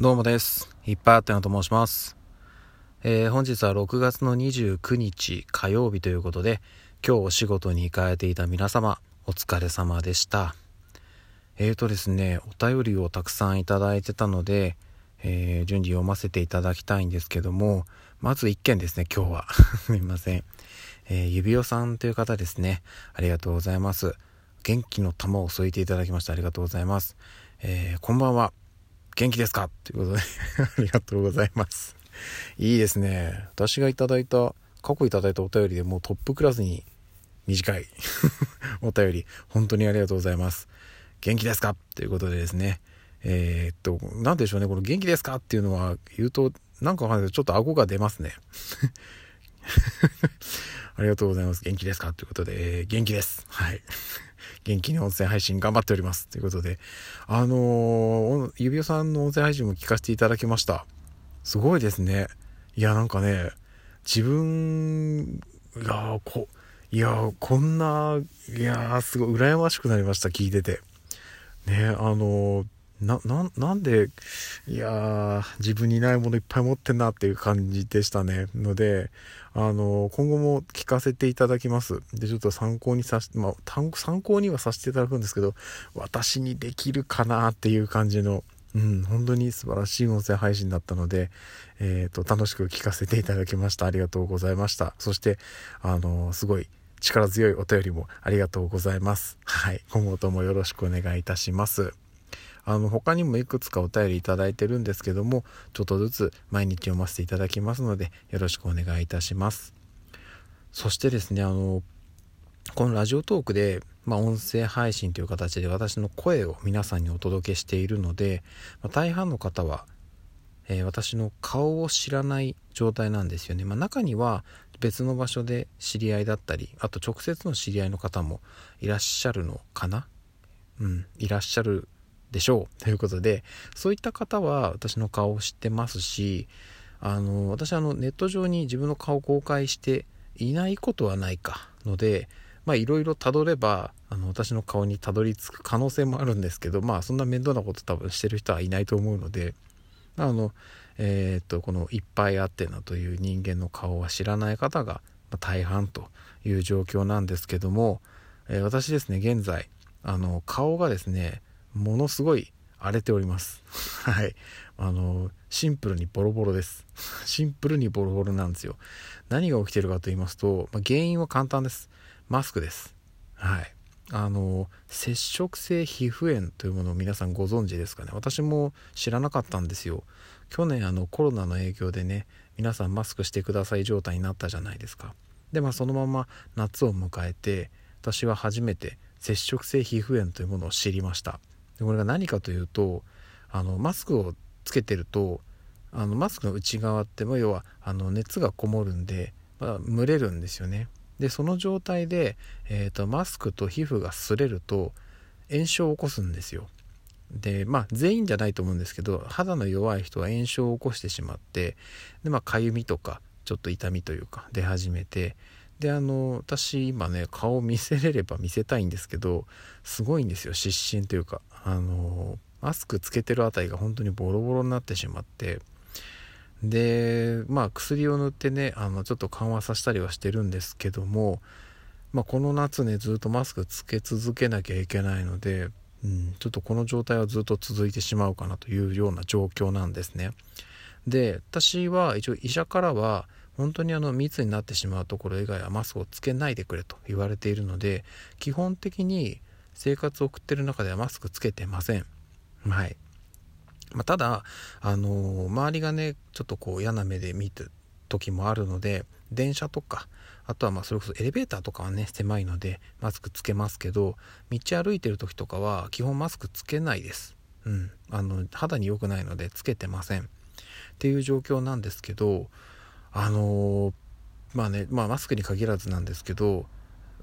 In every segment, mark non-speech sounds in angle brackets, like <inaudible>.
どうもです。いっぱいあったなと申します。えー、本日は6月の29日火曜日ということで、今日お仕事に行かれていた皆様、お疲れ様でした。えーとですね、お便りをたくさんいただいてたので、えー、順次読ませていただきたいんですけども、まず1件ですね、今日は。<laughs> すみません。えー、指輪さんという方ですね。ありがとうございます。元気の玉を添えていただきましてありがとうございます。えー、こんばんは。元気ですか？ということで <laughs> ありがとうございます。いいですね。私がいただいた、過去いただいたお便りでもうトップクラスに短い <laughs> お便り、本当にありがとうございます。元気ですか？ということでですね。えー、っと、なんでしょうね。この元気ですか？っていうのは言うと、なんかわかんないけど、ちょっと顎が出ますね。<laughs> ありがとうございます。元気ですか？ということで、えー、元気です。はい。元気に音声配信頑張っております。ということで、あのー、指輪さんの音声配信も聞かせていただきました。すごいですね。いや、なんかね、自分が、こ、いや、こんな、いや、すごい羨ましくなりました、聞いてて。ね、あのー、な、な、なんで、いやー、自分にないものいっぱい持ってんなっていう感じでしたね。ので、あの、今後も聞かせていただきます。で、ちょっと参考にさし、まあ、参考にはさせていただくんですけど、私にできるかなっていう感じの、うん、本当に素晴らしい音声配信だったので、えっ、ー、と、楽しく聞かせていただきました。ありがとうございました。そして、あの、すごい力強いお便りもありがとうございます。はい。今後ともよろしくお願いいたします。あの他にもいくつかお便りいただいてるんですけどもちょっとずつ毎日読ませていただきますのでよろしくお願いいたします。そしてですねあのこのラジオトークで、まあ、音声配信という形で私の声を皆さんにお届けしているので、まあ、大半の方は、えー、私の顔を知らない状態なんですよね、まあ、中には別の場所で知り合いだったりあと直接の知り合いの方もいらっしゃるのかな？うんいらっしゃるでしょう。ということでそういった方は私の顔を知ってますしあの私あのネット上に自分の顔を公開していないことはないかのでいろいろたどればあの私の顔にたどり着く可能性もあるんですけどまあそんな面倒なこと多分してる人はいないと思うのであのえー、っとこの「いっぱいあってな」という人間の顔は知らない方が大半という状況なんですけども、えー、私ですね現在あの顔がですねものすごい荒れております。<laughs> はい。あのシンプルにボロボロです。<laughs> シンプルにボロボロなんですよ。何が起きてるかと言いますと、まあ、原因は簡単です。マスクです。はい。あの接触性皮膚炎というものを皆さんご存知ですかね。私も知らなかったんですよ。去年あのコロナの影響でね皆さんマスクしてください状態になったじゃないですか。でまあそのまま夏を迎えて私は初めて接触性皮膚炎というものを知りました。でこれが何かというとあのマスクをつけてるとあのマスクの内側っても要はあの熱がこもるんで、まあ、蒸れるんですよね。でその状態で、えーと、マスクと皮膚が擦れると炎症を起こすんですよ。でまあ全員じゃないと思うんですけど肌の弱い人は炎症を起こしてしまってでまあかゆみとかちょっと痛みというか出始めてであの私今ね顔見せれれば見せたいんですけどすごいんですよ湿疹というかあのマスクつけてるあたりが本当にボロボロになってしまってでまあ薬を塗ってねあのちょっと緩和させたりはしてるんですけども、まあ、この夏ねずっとマスクつけ続けなきゃいけないので、うん、ちょっとこの状態はずっと続いてしまうかなというような状況なんですね。で私は一応医者からは本当にあの密になってしまうところ以外はマスクをつけないでくれと言われているので基本的に生活を送ってる中ではマスクつけてません。はい、まあ、ただあのー、周りがねちょっとこう嫌な目で見て時もあるので電車とかあとはまあそれこそエレベーターとかはね狭いのでマスクつけますけど道歩いてる時とかは基本マスクつけないです。うん。あの肌に良くないのでつけてません。っていう状況なんですけどあのー、まあね、まあマスクに限らずなんですけど、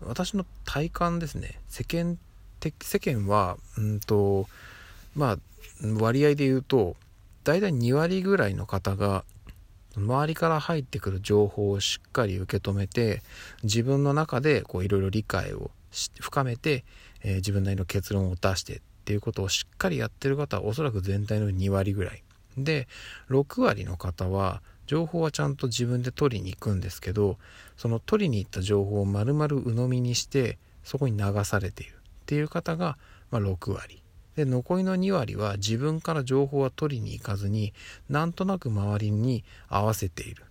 私の体感ですね、世間的、世間は、うんと、まあ、割合で言うと、大体2割ぐらいの方が、周りから入ってくる情報をしっかり受け止めて、自分の中でこういろいろ理解を深めて、えー、自分なりの結論を出してっていうことをしっかりやってる方はおそらく全体の2割ぐらい。で6割の方は情報はちゃんと自分で取りに行くんですけどその取りに行った情報を丸々鵜呑みにしてそこに流されているっていう方が、まあ、6割で残りの2割は自分から情報は取りに行かずになんとなく周りに合わせているっ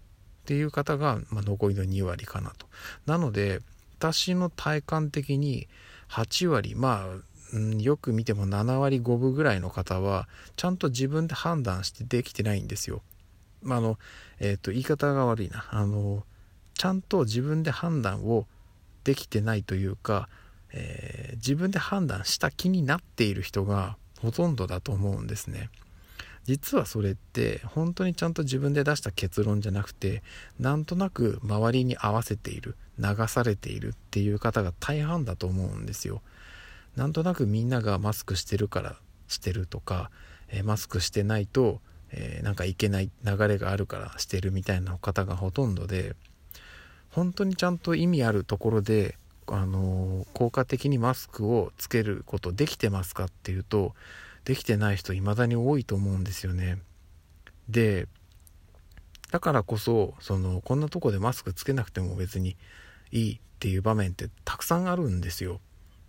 ていう方が、まあ、残りの2割かなと。なので私の体感的に8割まあ、よく見ても7割5分ぐらいの方はちゃんと自分で判断してできてないんですよ。まあ、の、えっ、ー、と、言い方が悪いな。あの、ちゃんと自分で判断をできてないというか、えー、自分で判断した気になっている人がほとんどだと思うんですね。実はそれって本当にちゃんと自分で出した結論じゃなくてなんとなく周りに合わせている流されているっていう方が大半だと思うんですよ。なんとなくみんながマスクしてるからしてるとか、え、マスクしてないと、えー、なんかいけない流れがあるからしてるみたいな方がほとんどで本当にちゃんと意味あるところで、あのー、効果的にマスクをつけることできてますかっていうとできてない人未だに多いと思うんですよね。でだからこそそのこんなとこでマスクつけなくても別にいいっていう場面ってたくさんあるんですよ。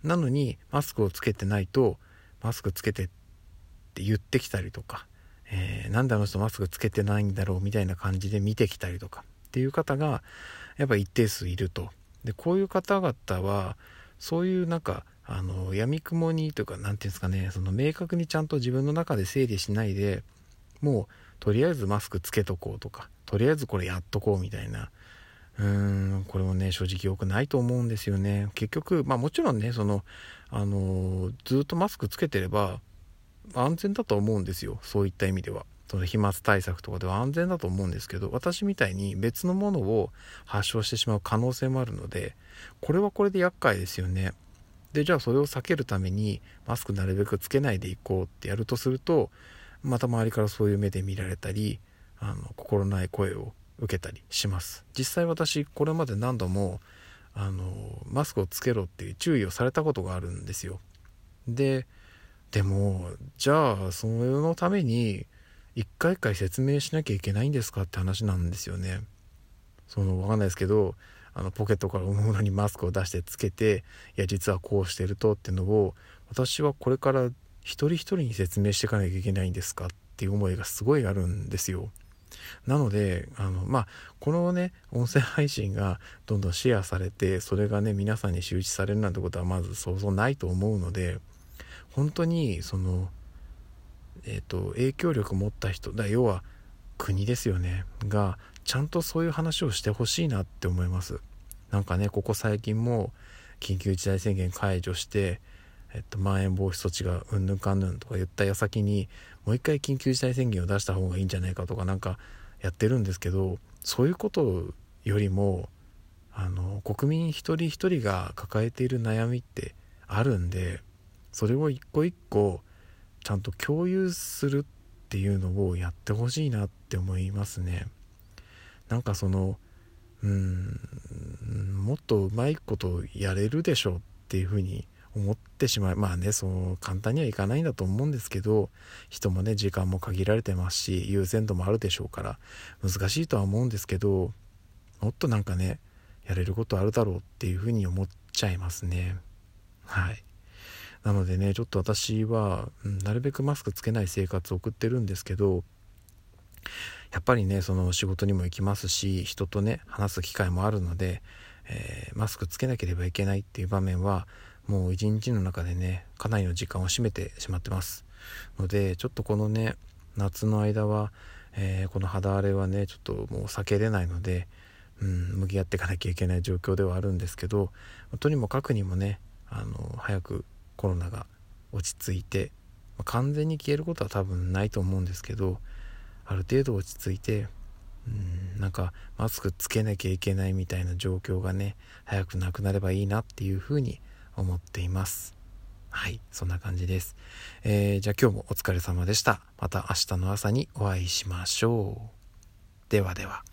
なのにマスクをつけてないとマスクつけてって言ってきたりとか、えー、なんであの人マスクつけてないんだろうみたいな感じで見てきたりとかっていう方がやっぱ一定数いると。でこういう方々はそういうなんかあの闇雲にというか何て言うんですかねその明確にちゃんと自分の中で整理しないでもうとりあえずマスクつけとこうとかとりあえずこれやっとこうみたいなうーんこれもね正直良くないと思うんですよね結局まあもちろんねそのあのずっとマスクつけてれば安全だと思うんですよ。そういった意味では。その飛沫対策とかでは安全だと思うんですけど私みたいに別のものを発症してしまう可能性もあるのでこれはこれで厄介ですよね。でじゃあそれを避けるためにマスクなるべくつけないでいこうってやるとするとまた周りからそういう目で見られたりあの心ない声を受けたりします。実際私これまで何度もあのマスクをつけろっていう注意をされたことがあるんですよ。ででもじゃあそのために一回一回説明しなきゃいけないんですかって話なんですよねその分かんないですけどあのポケットから大物にマスクを出してつけていや実はこうしてるとっていうのを私はこれから一人一人に説明していかなきゃいけないんですかっていう思いがすごいあるんですよ。なのであのまあこのね音声配信がどんどんシェアされてそれがね皆さんに周知されるなんてことはまず想像ないと思うので本当にそのえっ、ー、と影響力持った人だ要は国ですよね。がちゃんとそういう話をしてほしいなって思います。なんかねここ最近も緊急事態宣言解除してえっと、まん延防止措置がうんぬんかんぬんとか言った矢先にもう一回緊急事態宣言を出した方がいいんじゃないかとかなんかやってるんですけどそういうことよりもあの国民一人一人が抱えている悩みってあるんでそれを一個一個ちゃんと共有するっていうのをやってほしいなって思いますね。なんかそのうんもっとうまいことやれるでしょうっていうふうに思ってしまう。まあねそう簡単にはいかないんだと思うんですけど人もね時間も限られてますし優先度もあるでしょうから難しいとは思うんですけどもっとなんかねやれることあるだろうっていうふうに思っちゃいますね。はい。なのでねちょっと私は、うん、なるべくマスクつけない生活を送ってるんですけどやっぱりねその仕事にも行きますし人とね話す機会もあるので、えー、マスクつけなければいけないっていう場面はもう一日の中でねかなりの時間を占めてしまってます。のでちょっとこのね夏の間は、えー、この肌荒れはねちょっともう避けれないので、うん、向き合っていかなきゃいけない状況ではあるんですけどとにもかくにもねあの早くコロナが落ち着いて、まあ、完全に消えることは多分ないと思うんですけどある程度落ち着いてうんなんかマスクつけなきゃいけないみたいな状況がね早くなくなればいいなっていうふうに思っています。はい、そんな感じです。えー、じゃあ今日もお疲れ様でした。また明日の朝にお会いしましょう。ではでは。